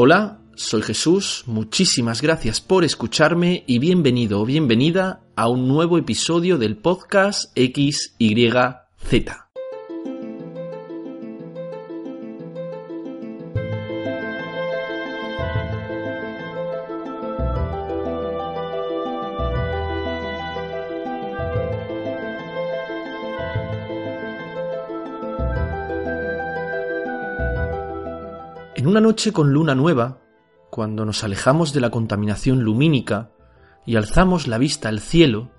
Hola, soy Jesús, muchísimas gracias por escucharme y bienvenido o bienvenida a un nuevo episodio del podcast XYZ. Noche con luna nueva, cuando nos alejamos de la contaminación lumínica y alzamos la vista al cielo,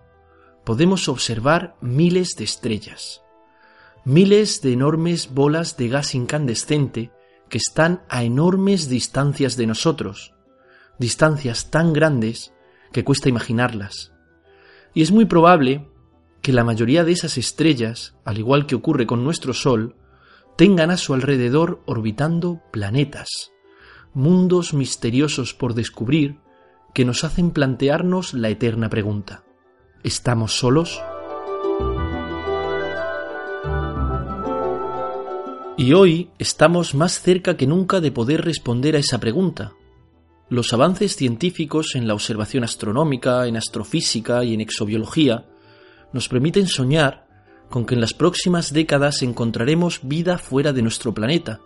podemos observar miles de estrellas, miles de enormes bolas de gas incandescente que están a enormes distancias de nosotros, distancias tan grandes que cuesta imaginarlas. Y es muy probable que la mayoría de esas estrellas, al igual que ocurre con nuestro Sol, tengan a su alrededor orbitando planetas, mundos misteriosos por descubrir que nos hacen plantearnos la eterna pregunta. ¿Estamos solos? Y hoy estamos más cerca que nunca de poder responder a esa pregunta. Los avances científicos en la observación astronómica, en astrofísica y en exobiología nos permiten soñar con que en las próximas décadas encontraremos vida fuera de nuestro planeta.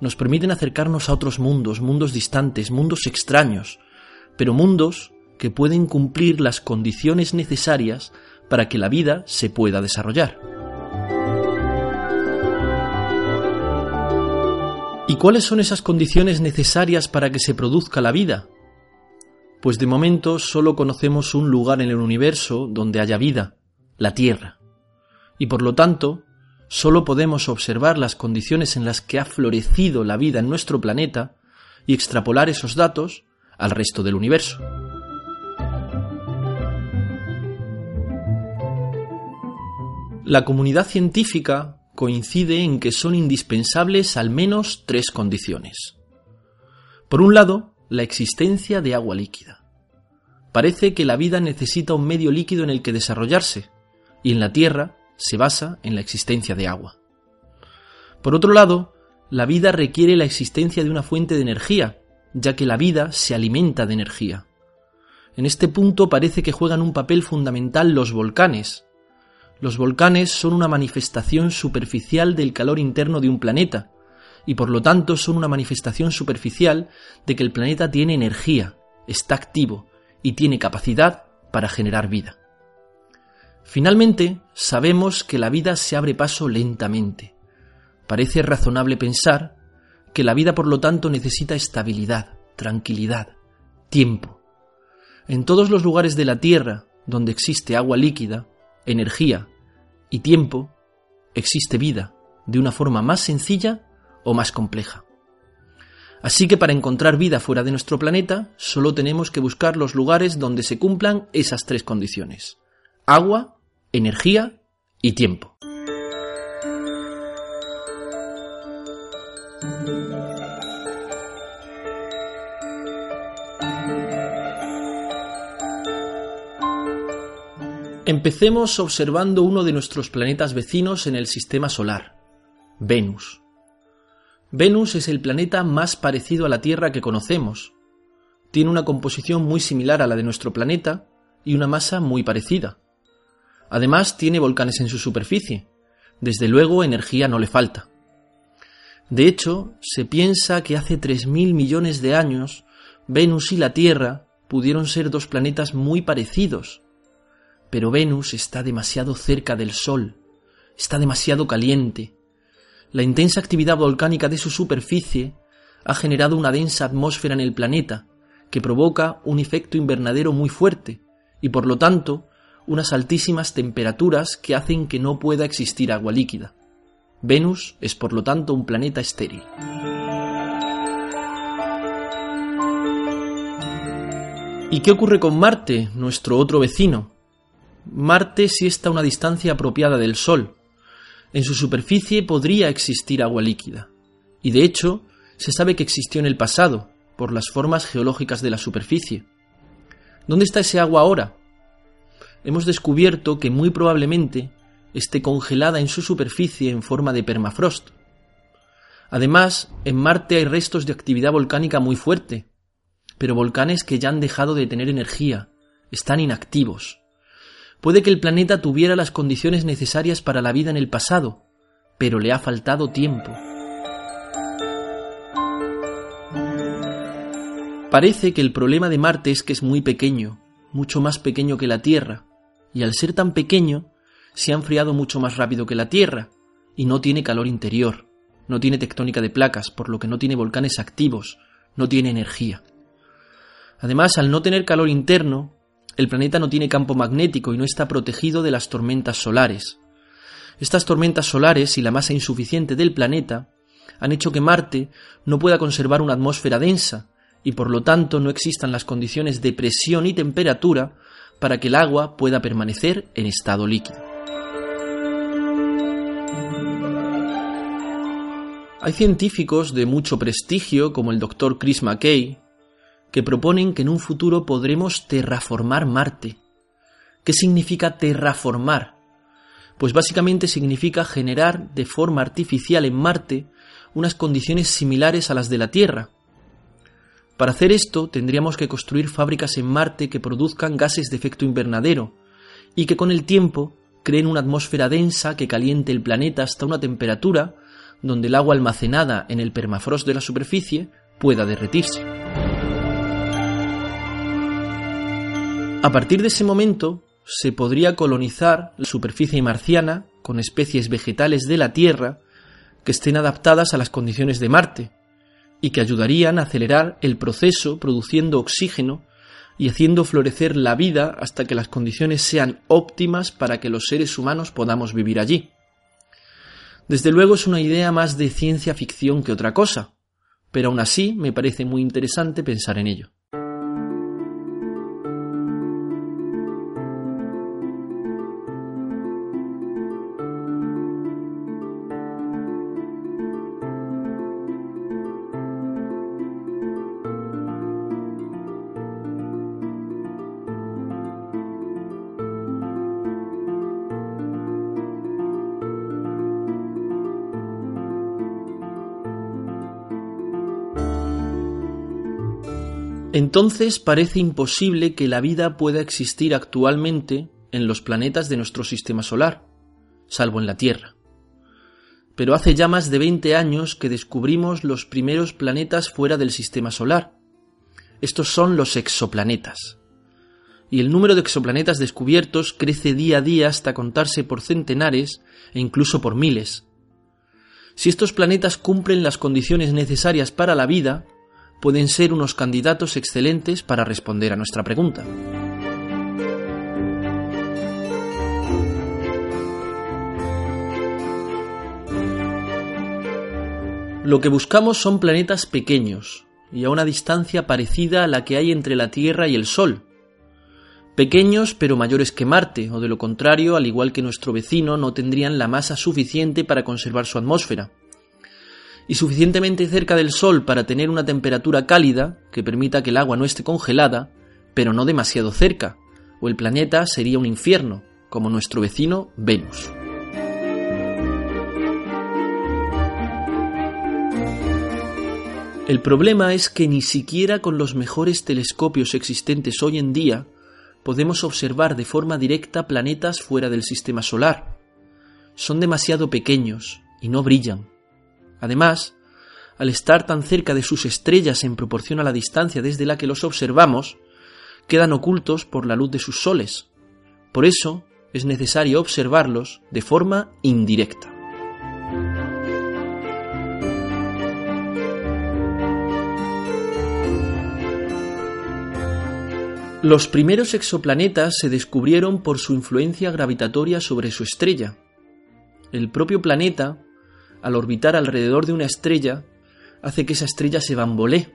Nos permiten acercarnos a otros mundos, mundos distantes, mundos extraños, pero mundos que pueden cumplir las condiciones necesarias para que la vida se pueda desarrollar. ¿Y cuáles son esas condiciones necesarias para que se produzca la vida? Pues de momento solo conocemos un lugar en el universo donde haya vida, la Tierra y por lo tanto solo podemos observar las condiciones en las que ha florecido la vida en nuestro planeta y extrapolar esos datos al resto del universo. La comunidad científica coincide en que son indispensables al menos tres condiciones. Por un lado, la existencia de agua líquida. Parece que la vida necesita un medio líquido en el que desarrollarse, y en la Tierra se basa en la existencia de agua. Por otro lado, la vida requiere la existencia de una fuente de energía, ya que la vida se alimenta de energía. En este punto parece que juegan un papel fundamental los volcanes. Los volcanes son una manifestación superficial del calor interno de un planeta, y por lo tanto son una manifestación superficial de que el planeta tiene energía, está activo y tiene capacidad para generar vida. Finalmente, sabemos que la vida se abre paso lentamente. Parece razonable pensar que la vida por lo tanto necesita estabilidad, tranquilidad, tiempo. En todos los lugares de la Tierra donde existe agua líquida, energía y tiempo, existe vida, de una forma más sencilla o más compleja. Así que para encontrar vida fuera de nuestro planeta, solo tenemos que buscar los lugares donde se cumplan esas tres condiciones agua, energía y tiempo. Empecemos observando uno de nuestros planetas vecinos en el sistema solar, Venus. Venus es el planeta más parecido a la Tierra que conocemos. Tiene una composición muy similar a la de nuestro planeta y una masa muy parecida. Además, tiene volcanes en su superficie. Desde luego, energía no le falta. De hecho, se piensa que hace 3.000 millones de años, Venus y la Tierra pudieron ser dos planetas muy parecidos. Pero Venus está demasiado cerca del Sol, está demasiado caliente. La intensa actividad volcánica de su superficie ha generado una densa atmósfera en el planeta, que provoca un efecto invernadero muy fuerte, y por lo tanto unas altísimas temperaturas que hacen que no pueda existir agua líquida. Venus es por lo tanto un planeta estéril. ¿Y qué ocurre con Marte, nuestro otro vecino? Marte sí está a una distancia apropiada del Sol. En su superficie podría existir agua líquida. Y de hecho, se sabe que existió en el pasado, por las formas geológicas de la superficie. ¿Dónde está ese agua ahora? Hemos descubierto que muy probablemente esté congelada en su superficie en forma de permafrost. Además, en Marte hay restos de actividad volcánica muy fuerte, pero volcanes que ya han dejado de tener energía, están inactivos. Puede que el planeta tuviera las condiciones necesarias para la vida en el pasado, pero le ha faltado tiempo. Parece que el problema de Marte es que es muy pequeño, mucho más pequeño que la Tierra, y al ser tan pequeño, se ha enfriado mucho más rápido que la Tierra, y no tiene calor interior, no tiene tectónica de placas, por lo que no tiene volcanes activos, no tiene energía. Además, al no tener calor interno, el planeta no tiene campo magnético y no está protegido de las tormentas solares. Estas tormentas solares y la masa insuficiente del planeta han hecho que Marte no pueda conservar una atmósfera densa y por lo tanto no existan las condiciones de presión y temperatura para que el agua pueda permanecer en estado líquido. Hay científicos de mucho prestigio, como el Dr. Chris McKay, que proponen que en un futuro podremos terraformar Marte. ¿Qué significa terraformar? Pues básicamente significa generar de forma artificial en Marte unas condiciones similares a las de la Tierra, para hacer esto tendríamos que construir fábricas en Marte que produzcan gases de efecto invernadero y que con el tiempo creen una atmósfera densa que caliente el planeta hasta una temperatura donde el agua almacenada en el permafrost de la superficie pueda derretirse. A partir de ese momento se podría colonizar la superficie marciana con especies vegetales de la Tierra que estén adaptadas a las condiciones de Marte, y que ayudarían a acelerar el proceso produciendo oxígeno y haciendo florecer la vida hasta que las condiciones sean óptimas para que los seres humanos podamos vivir allí. Desde luego es una idea más de ciencia ficción que otra cosa, pero aún así me parece muy interesante pensar en ello. Entonces parece imposible que la vida pueda existir actualmente en los planetas de nuestro sistema solar, salvo en la Tierra. Pero hace ya más de 20 años que descubrimos los primeros planetas fuera del sistema solar. Estos son los exoplanetas. Y el número de exoplanetas descubiertos crece día a día hasta contarse por centenares e incluso por miles. Si estos planetas cumplen las condiciones necesarias para la vida, pueden ser unos candidatos excelentes para responder a nuestra pregunta. Lo que buscamos son planetas pequeños y a una distancia parecida a la que hay entre la Tierra y el Sol. Pequeños pero mayores que Marte, o de lo contrario, al igual que nuestro vecino, no tendrían la masa suficiente para conservar su atmósfera y suficientemente cerca del Sol para tener una temperatura cálida que permita que el agua no esté congelada, pero no demasiado cerca, o el planeta sería un infierno, como nuestro vecino Venus. El problema es que ni siquiera con los mejores telescopios existentes hoy en día podemos observar de forma directa planetas fuera del sistema solar. Son demasiado pequeños y no brillan. Además, al estar tan cerca de sus estrellas en proporción a la distancia desde la que los observamos, quedan ocultos por la luz de sus soles. Por eso es necesario observarlos de forma indirecta. Los primeros exoplanetas se descubrieron por su influencia gravitatoria sobre su estrella. El propio planeta al orbitar alrededor de una estrella, hace que esa estrella se bambolee.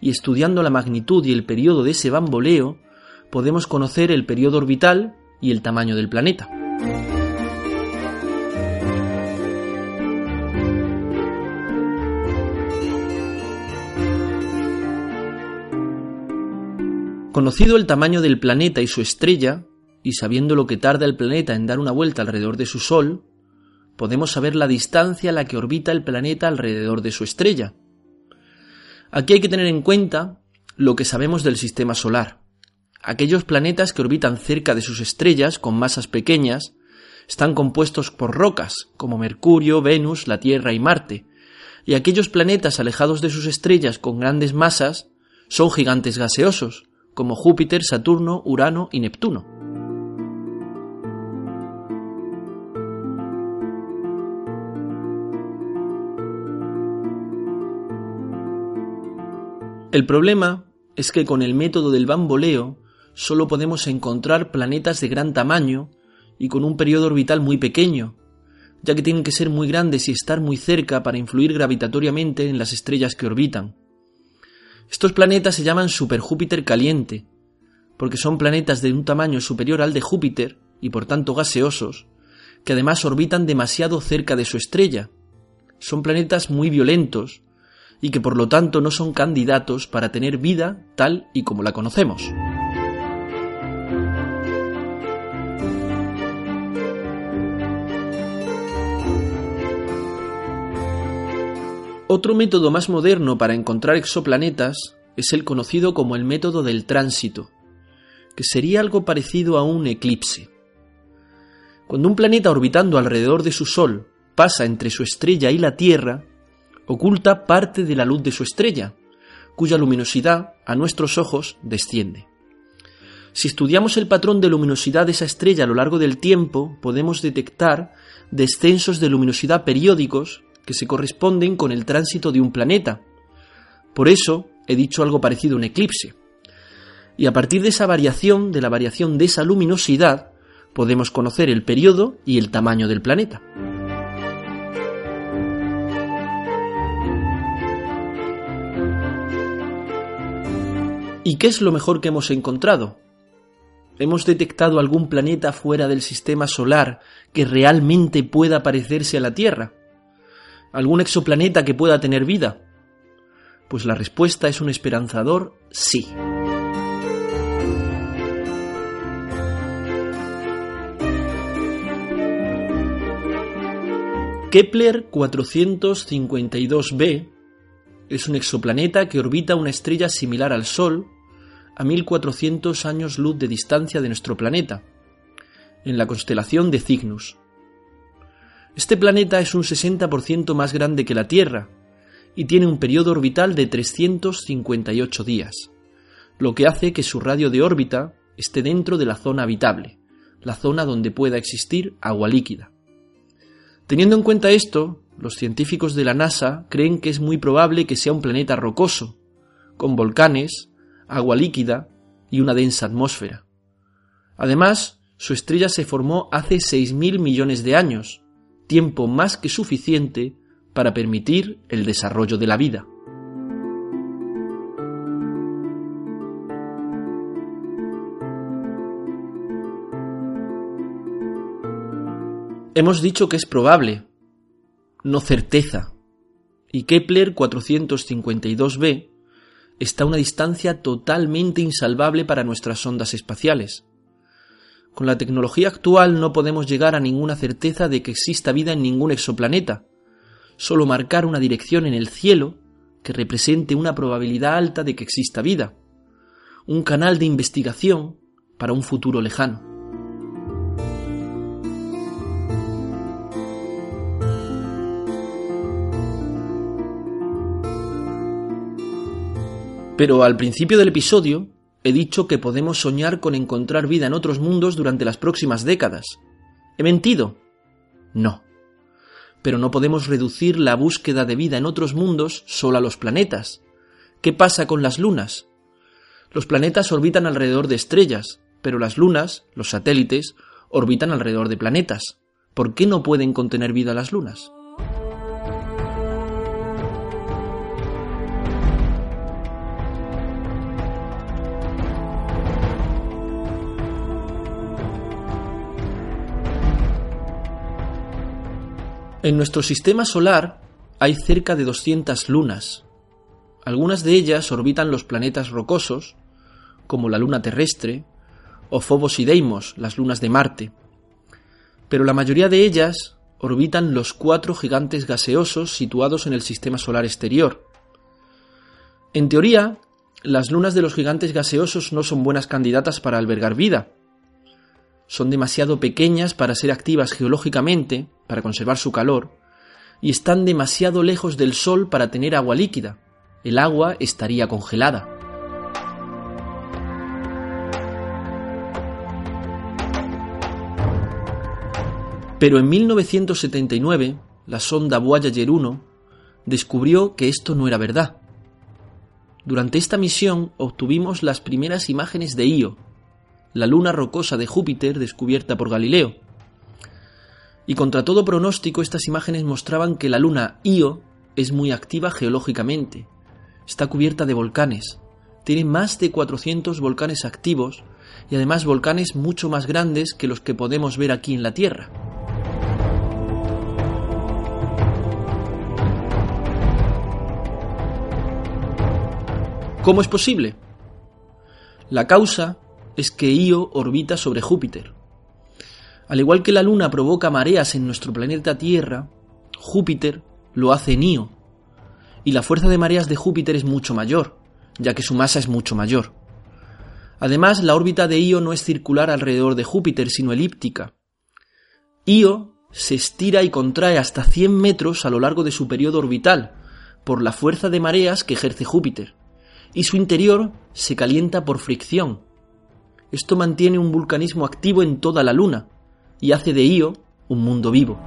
Y estudiando la magnitud y el periodo de ese bamboleo, podemos conocer el periodo orbital y el tamaño del planeta. Conocido el tamaño del planeta y su estrella, y sabiendo lo que tarda el planeta en dar una vuelta alrededor de su Sol, podemos saber la distancia a la que orbita el planeta alrededor de su estrella. Aquí hay que tener en cuenta lo que sabemos del sistema solar. Aquellos planetas que orbitan cerca de sus estrellas con masas pequeñas están compuestos por rocas, como Mercurio, Venus, la Tierra y Marte, y aquellos planetas alejados de sus estrellas con grandes masas son gigantes gaseosos, como Júpiter, Saturno, Urano y Neptuno. El problema es que con el método del bamboleo solo podemos encontrar planetas de gran tamaño y con un periodo orbital muy pequeño, ya que tienen que ser muy grandes y estar muy cerca para influir gravitatoriamente en las estrellas que orbitan. Estos planetas se llaman superjúpiter caliente, porque son planetas de un tamaño superior al de Júpiter y por tanto gaseosos, que además orbitan demasiado cerca de su estrella. Son planetas muy violentos, y que por lo tanto no son candidatos para tener vida tal y como la conocemos. Otro método más moderno para encontrar exoplanetas es el conocido como el método del tránsito, que sería algo parecido a un eclipse. Cuando un planeta orbitando alrededor de su Sol pasa entre su estrella y la Tierra, oculta parte de la luz de su estrella, cuya luminosidad a nuestros ojos desciende. Si estudiamos el patrón de luminosidad de esa estrella a lo largo del tiempo, podemos detectar descensos de luminosidad periódicos que se corresponden con el tránsito de un planeta. Por eso he dicho algo parecido a un eclipse. Y a partir de esa variación, de la variación de esa luminosidad, podemos conocer el periodo y el tamaño del planeta. ¿Y qué es lo mejor que hemos encontrado? ¿Hemos detectado algún planeta fuera del sistema solar que realmente pueda parecerse a la Tierra? ¿Algún exoplaneta que pueda tener vida? Pues la respuesta es un esperanzador sí. Kepler 452b es un exoplaneta que orbita una estrella similar al Sol a 1400 años luz de distancia de nuestro planeta, en la constelación de Cygnus. Este planeta es un 60% más grande que la Tierra y tiene un periodo orbital de 358 días, lo que hace que su radio de órbita esté dentro de la zona habitable, la zona donde pueda existir agua líquida. Teniendo en cuenta esto, los científicos de la NASA creen que es muy probable que sea un planeta rocoso, con volcanes, agua líquida y una densa atmósfera. Además, su estrella se formó hace 6.000 millones de años, tiempo más que suficiente para permitir el desarrollo de la vida. Hemos dicho que es probable, no certeza, y Kepler 452b está a una distancia totalmente insalvable para nuestras sondas espaciales. Con la tecnología actual no podemos llegar a ninguna certeza de que exista vida en ningún exoplaneta, solo marcar una dirección en el cielo que represente una probabilidad alta de que exista vida, un canal de investigación para un futuro lejano. Pero al principio del episodio he dicho que podemos soñar con encontrar vida en otros mundos durante las próximas décadas. ¿He mentido? No. Pero no podemos reducir la búsqueda de vida en otros mundos solo a los planetas. ¿Qué pasa con las lunas? Los planetas orbitan alrededor de estrellas, pero las lunas, los satélites, orbitan alrededor de planetas. ¿Por qué no pueden contener vida las lunas? En nuestro sistema solar hay cerca de 200 lunas. Algunas de ellas orbitan los planetas rocosos, como la luna terrestre, o Phobos y Deimos, las lunas de Marte. Pero la mayoría de ellas orbitan los cuatro gigantes gaseosos situados en el sistema solar exterior. En teoría, las lunas de los gigantes gaseosos no son buenas candidatas para albergar vida. Son demasiado pequeñas para ser activas geológicamente, para conservar su calor, y están demasiado lejos del Sol para tener agua líquida. El agua estaría congelada. Pero en 1979, la sonda Voyager 1 descubrió que esto no era verdad. Durante esta misión obtuvimos las primeras imágenes de Io, la luna rocosa de Júpiter descubierta por Galileo. Y contra todo pronóstico estas imágenes mostraban que la luna Io es muy activa geológicamente. Está cubierta de volcanes. Tiene más de 400 volcanes activos y además volcanes mucho más grandes que los que podemos ver aquí en la Tierra. ¿Cómo es posible? La causa es que Io orbita sobre Júpiter. Al igual que la Luna provoca mareas en nuestro planeta Tierra, Júpiter lo hace en Io. Y la fuerza de mareas de Júpiter es mucho mayor, ya que su masa es mucho mayor. Además, la órbita de Io no es circular alrededor de Júpiter, sino elíptica. Io se estira y contrae hasta 100 metros a lo largo de su periodo orbital, por la fuerza de mareas que ejerce Júpiter y su interior se calienta por fricción. Esto mantiene un vulcanismo activo en toda la Luna y hace de Io un mundo vivo.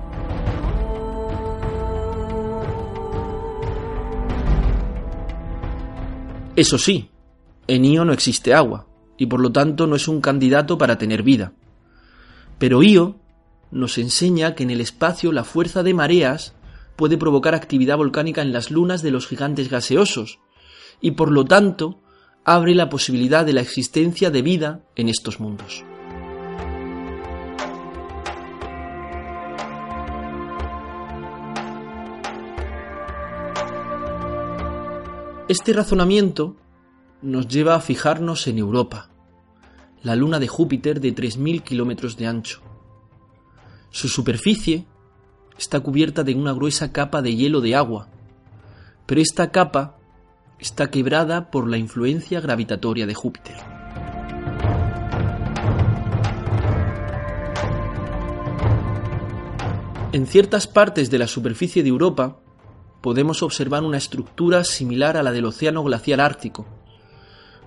Eso sí, en Io no existe agua y por lo tanto no es un candidato para tener vida. Pero Io nos enseña que en el espacio la fuerza de mareas puede provocar actividad volcánica en las lunas de los gigantes gaseosos, y por lo tanto abre la posibilidad de la existencia de vida en estos mundos. Este razonamiento nos lleva a fijarnos en Europa, la luna de Júpiter de 3.000 kilómetros de ancho. Su superficie está cubierta de una gruesa capa de hielo de agua, pero esta capa está quebrada por la influencia gravitatoria de Júpiter. En ciertas partes de la superficie de Europa podemos observar una estructura similar a la del Océano Glaciar Ártico,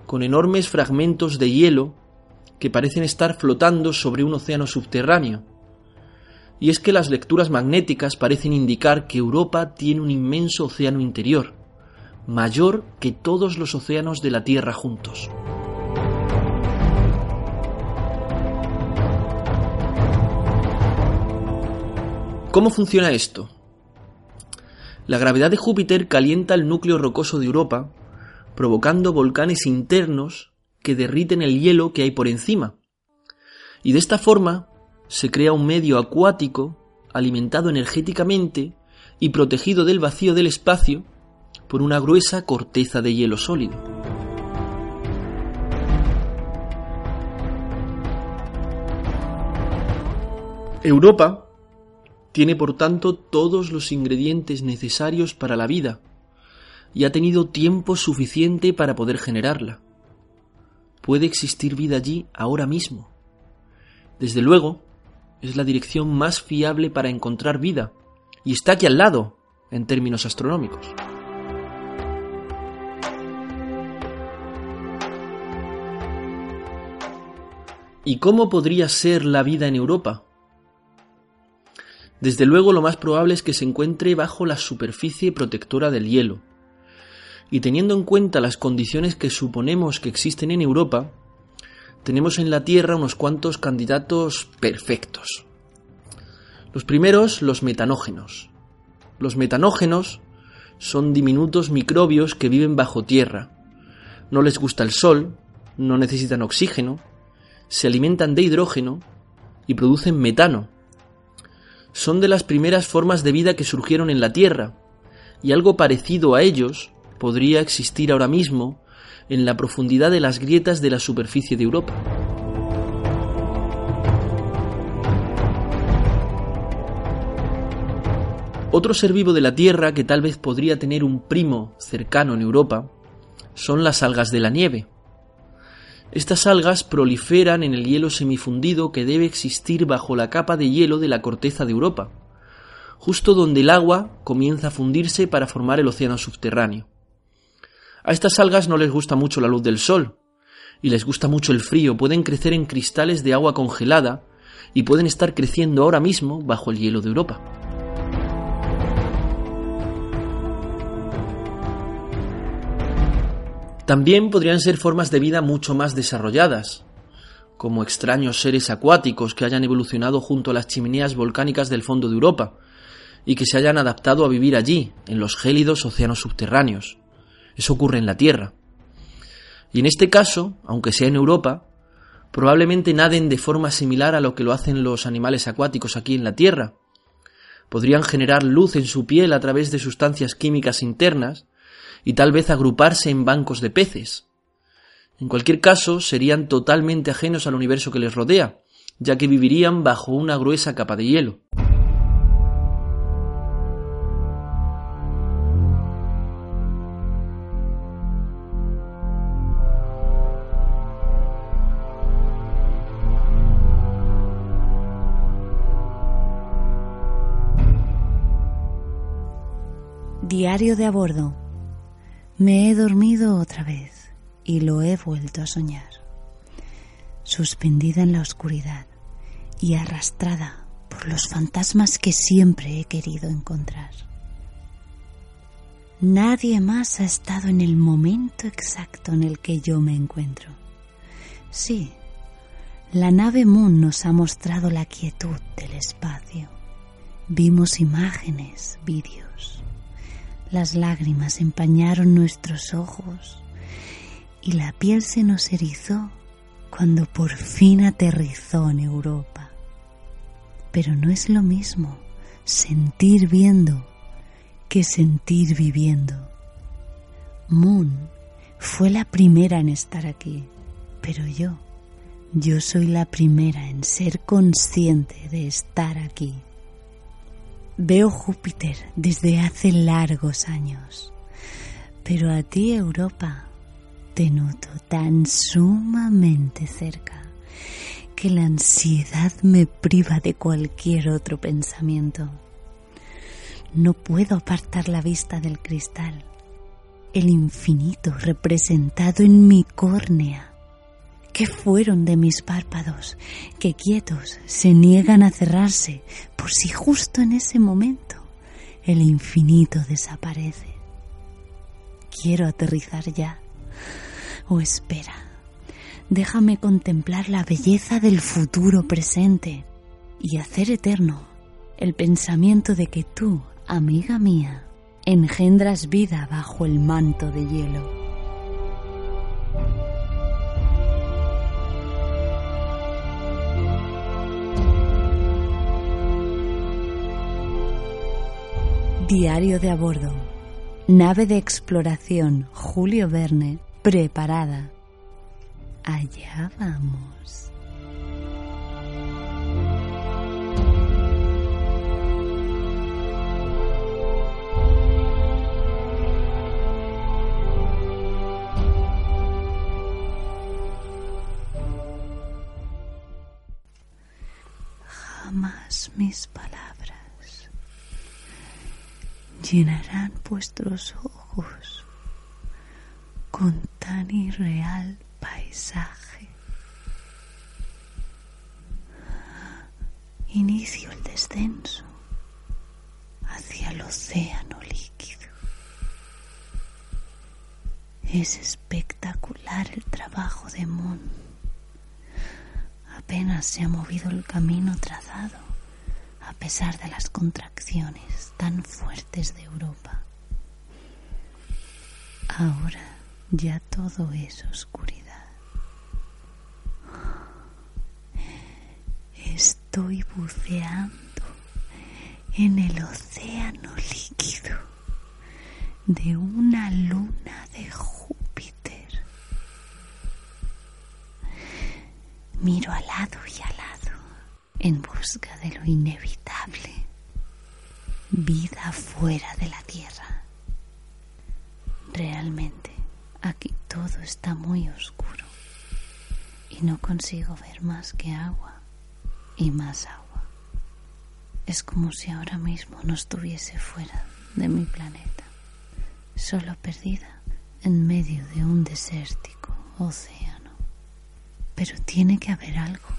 con enormes fragmentos de hielo que parecen estar flotando sobre un océano subterráneo. Y es que las lecturas magnéticas parecen indicar que Europa tiene un inmenso océano interior, mayor que todos los océanos de la Tierra juntos. ¿Cómo funciona esto? La gravedad de Júpiter calienta el núcleo rocoso de Europa, provocando volcanes internos que derriten el hielo que hay por encima. Y de esta forma se crea un medio acuático alimentado energéticamente y protegido del vacío del espacio por una gruesa corteza de hielo sólido. Europa tiene por tanto todos los ingredientes necesarios para la vida y ha tenido tiempo suficiente para poder generarla. Puede existir vida allí ahora mismo. Desde luego, es la dirección más fiable para encontrar vida y está aquí al lado en términos astronómicos. ¿Y cómo podría ser la vida en Europa? Desde luego lo más probable es que se encuentre bajo la superficie protectora del hielo. Y teniendo en cuenta las condiciones que suponemos que existen en Europa, tenemos en la Tierra unos cuantos candidatos perfectos. Los primeros, los metanógenos. Los metanógenos son diminutos microbios que viven bajo tierra. No les gusta el sol, no necesitan oxígeno, se alimentan de hidrógeno y producen metano. Son de las primeras formas de vida que surgieron en la Tierra, y algo parecido a ellos podría existir ahora mismo en la profundidad de las grietas de la superficie de Europa. Otro ser vivo de la Tierra que tal vez podría tener un primo cercano en Europa son las algas de la nieve. Estas algas proliferan en el hielo semifundido que debe existir bajo la capa de hielo de la corteza de Europa, justo donde el agua comienza a fundirse para formar el océano subterráneo. A estas algas no les gusta mucho la luz del sol, y les gusta mucho el frío, pueden crecer en cristales de agua congelada y pueden estar creciendo ahora mismo bajo el hielo de Europa. También podrían ser formas de vida mucho más desarrolladas, como extraños seres acuáticos que hayan evolucionado junto a las chimeneas volcánicas del fondo de Europa y que se hayan adaptado a vivir allí, en los gélidos océanos subterráneos. Eso ocurre en la Tierra. Y en este caso, aunque sea en Europa, probablemente naden de forma similar a lo que lo hacen los animales acuáticos aquí en la Tierra. Podrían generar luz en su piel a través de sustancias químicas internas y tal vez agruparse en bancos de peces. En cualquier caso, serían totalmente ajenos al universo que les rodea, ya que vivirían bajo una gruesa capa de hielo. Diario de a bordo me he dormido otra vez y lo he vuelto a soñar, suspendida en la oscuridad y arrastrada por los fantasmas que siempre he querido encontrar. Nadie más ha estado en el momento exacto en el que yo me encuentro. Sí, la nave Moon nos ha mostrado la quietud del espacio. Vimos imágenes, vídeos las lágrimas empañaron nuestros ojos y la piel se nos erizó cuando por fin aterrizó en Europa. Pero no es lo mismo sentir viendo que sentir viviendo. Moon fue la primera en estar aquí, pero yo, yo soy la primera en ser consciente de estar aquí. Veo Júpiter desde hace largos años, pero a ti Europa te noto tan sumamente cerca que la ansiedad me priva de cualquier otro pensamiento. No puedo apartar la vista del cristal, el infinito representado en mi córnea ¿Qué fueron de mis párpados, que quietos se niegan a cerrarse por si justo en ese momento el infinito desaparece? Quiero aterrizar ya. O oh, espera, déjame contemplar la belleza del futuro presente y hacer eterno el pensamiento de que tú, amiga mía, engendras vida bajo el manto de hielo. Diario de a bordo. Nave de exploración Julio Verne preparada. Allá vamos. Jamás mis palabras llenarán vuestros ojos con tan irreal paisaje. Inicio el descenso hacia el océano líquido. Es espectacular el trabajo de Moon. Apenas se ha movido el camino trazado a pesar de las contracciones tan fuertes de Europa. Ahora ya todo es oscuridad. Estoy buceando en el océano líquido de una luna de Júpiter. Miro al lado y al en busca de lo inevitable. vida fuera de la tierra. Realmente, aquí todo está muy oscuro y no consigo ver más que agua y más agua. Es como si ahora mismo no estuviese fuera de mi planeta, solo perdida en medio de un desértico océano. Pero tiene que haber algo,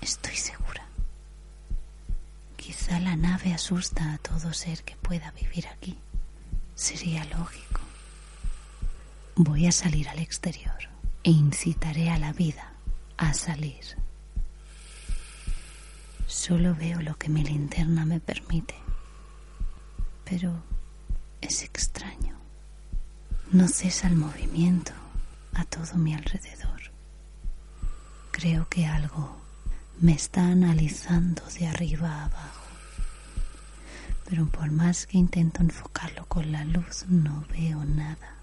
estoy segura. Quizá la nave asusta a todo ser que pueda vivir aquí. Sería lógico. Voy a salir al exterior e incitaré a la vida a salir. Solo veo lo que mi linterna me permite. Pero es extraño. No cesa el movimiento a todo mi alrededor. Creo que algo me está analizando de arriba a abajo. Pero por más que intento enfocarlo con la luz, no veo nada.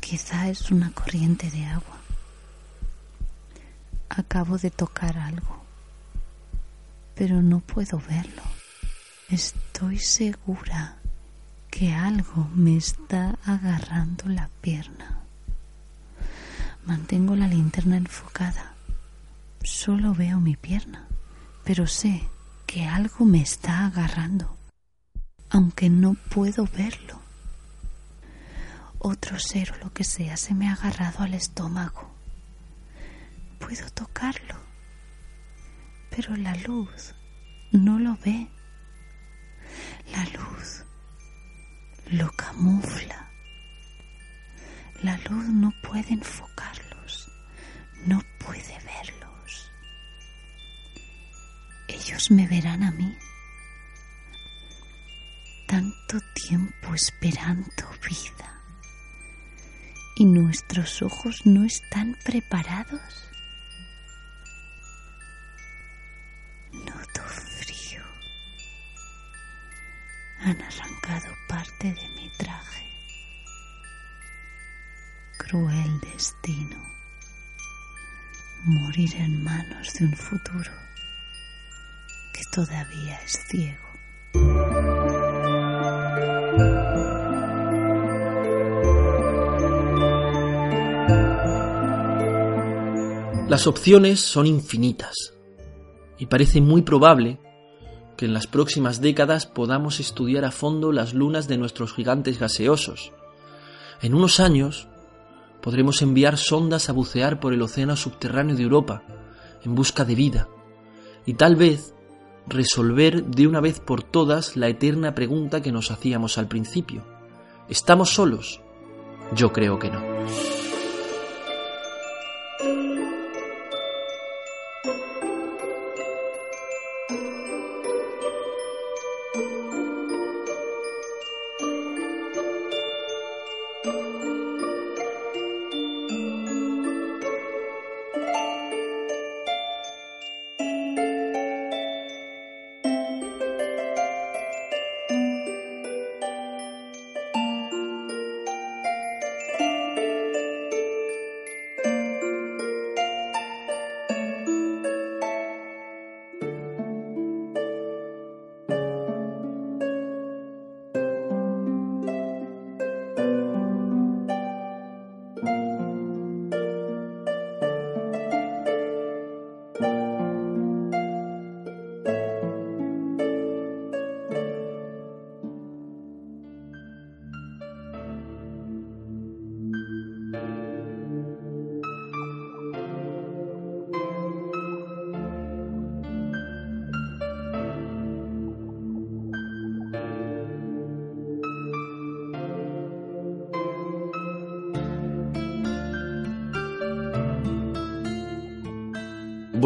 Quizá es una corriente de agua. Acabo de tocar algo pero no puedo verlo. Estoy segura que algo me está agarrando la pierna. Mantengo la linterna enfocada. Solo veo mi pierna, pero sé que algo me está agarrando, aunque no puedo verlo. Otro ser o lo que sea se me ha agarrado al estómago. Puedo tocarlo pero la luz no lo ve. La luz lo camufla. La luz no puede enfocarlos, no puede verlos. Ellos me verán a mí. Tanto tiempo esperando vida. ¿Y nuestros ojos no están preparados? han arrancado parte de mi traje. Cruel destino. Morir en manos de un futuro que todavía es ciego. Las opciones son infinitas y parece muy probable que en las próximas décadas podamos estudiar a fondo las lunas de nuestros gigantes gaseosos. En unos años podremos enviar sondas a bucear por el océano subterráneo de Europa en busca de vida y tal vez resolver de una vez por todas la eterna pregunta que nos hacíamos al principio. ¿Estamos solos? Yo creo que no.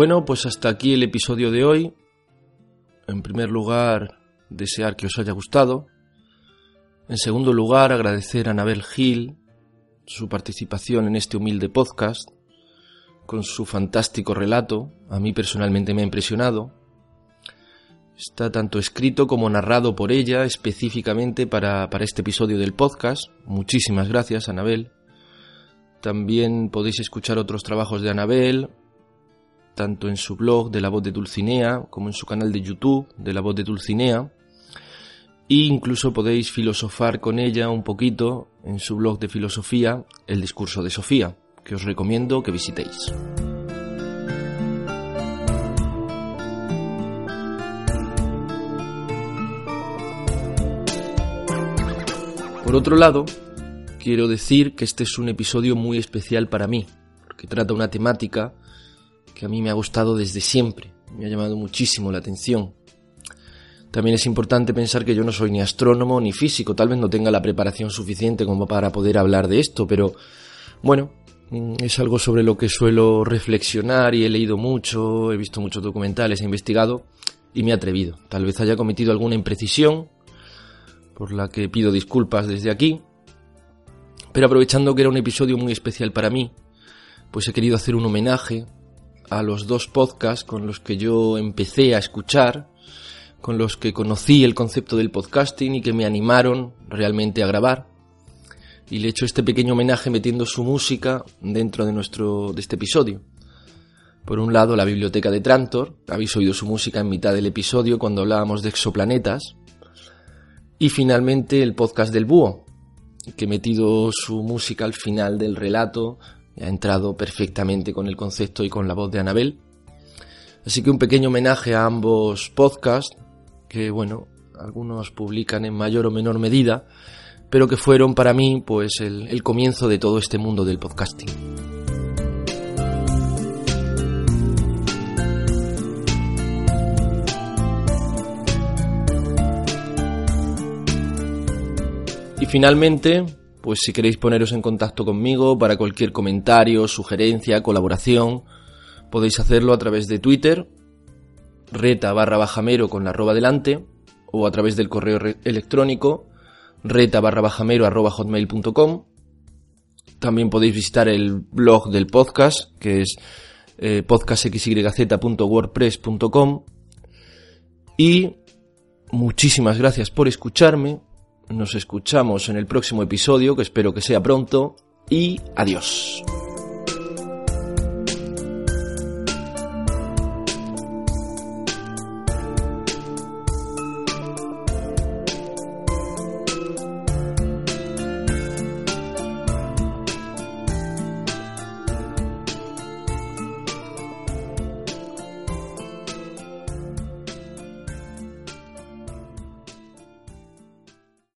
Bueno, pues hasta aquí el episodio de hoy. En primer lugar, desear que os haya gustado. En segundo lugar, agradecer a Anabel Gil su participación en este humilde podcast, con su fantástico relato. A mí personalmente me ha impresionado. Está tanto escrito como narrado por ella específicamente para, para este episodio del podcast. Muchísimas gracias, Anabel. También podéis escuchar otros trabajos de Anabel, tanto en su blog de la voz de Dulcinea como en su canal de YouTube de la voz de Dulcinea. E incluso podéis filosofar con ella un poquito en su blog de filosofía, El discurso de Sofía, que os recomiendo que visitéis. Por otro lado, quiero decir que este es un episodio muy especial para mí, porque trata una temática que a mí me ha gustado desde siempre, me ha llamado muchísimo la atención. También es importante pensar que yo no soy ni astrónomo ni físico, tal vez no tenga la preparación suficiente como para poder hablar de esto, pero bueno, mm, es algo sobre lo que suelo reflexionar y he leído mucho, he visto muchos documentales, he investigado y me he atrevido. Tal vez haya cometido alguna imprecisión, por la que pido disculpas desde aquí. Pero aprovechando que era un episodio muy especial para mí, pues he querido hacer un homenaje a los dos podcasts con los que yo empecé a escuchar, con los que conocí el concepto del podcasting y que me animaron realmente a grabar. Y le he hecho este pequeño homenaje metiendo su música dentro de nuestro de este episodio. Por un lado, la biblioteca de Trantor, habéis oído su música en mitad del episodio cuando hablábamos de exoplanetas, y finalmente el podcast del búho, que he metido su música al final del relato, ha entrado perfectamente con el concepto y con la voz de Anabel. Así que un pequeño homenaje a ambos podcasts, que bueno, algunos publican en mayor o menor medida, pero que fueron para mí pues el, el comienzo de todo este mundo del podcasting. Y finalmente, pues si queréis poneros en contacto conmigo para cualquier comentario, sugerencia, colaboración, podéis hacerlo a través de Twitter, reta barra bajamero con la arroba delante, o a través del correo electrónico, reta barra bajamero arroba hotmail.com. También podéis visitar el blog del podcast, que es eh, podcastxyz.wordpress.com. Y muchísimas gracias por escucharme nos escuchamos en el próximo episodio, que espero que sea pronto, y adiós.